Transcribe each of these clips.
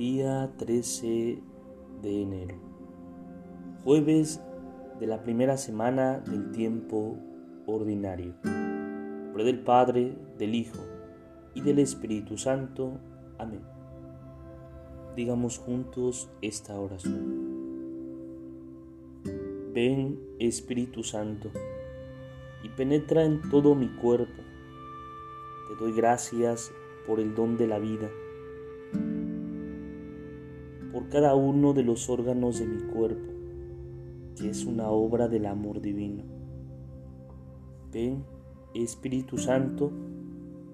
Día 13 de enero. Jueves de la primera semana del tiempo ordinario. Nombre del Padre, del Hijo y del Espíritu Santo. Amén. Digamos juntos esta oración. Ven Espíritu Santo y penetra en todo mi cuerpo. Te doy gracias por el don de la vida por cada uno de los órganos de mi cuerpo, que es una obra del amor divino. Ven, Espíritu Santo,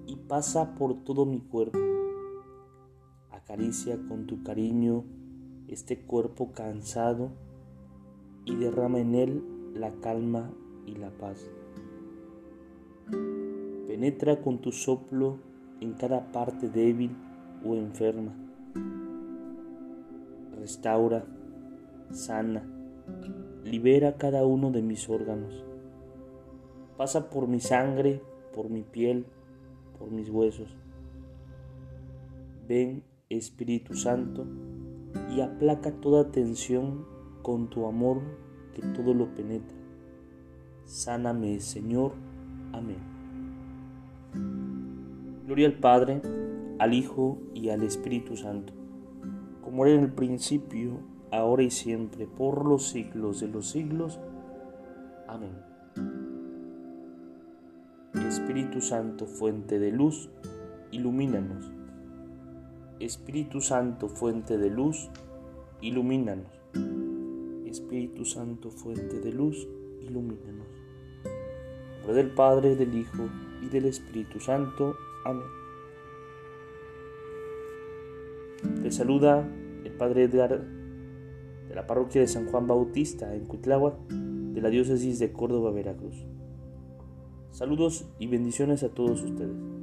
y pasa por todo mi cuerpo. Acaricia con tu cariño este cuerpo cansado y derrama en él la calma y la paz. Penetra con tu soplo en cada parte débil o enferma restaura, sana, libera cada uno de mis órganos. Pasa por mi sangre, por mi piel, por mis huesos. Ven, Espíritu Santo, y aplaca toda tensión con tu amor que todo lo penetra. Sáname, Señor. Amén. Gloria al Padre, al Hijo y al Espíritu Santo como era en el principio, ahora y siempre, por los siglos de los siglos. Amén. Espíritu Santo, fuente de luz, ilumínanos. Espíritu Santo, fuente de luz, ilumínanos. Espíritu Santo, fuente de luz, ilumínanos. En nombre del Padre, del Hijo y del Espíritu Santo. Amén. Te saluda el Padre Edgar de la parroquia de San Juan Bautista en Cuitláhuac de la diócesis de Córdoba, Veracruz. Saludos y bendiciones a todos ustedes.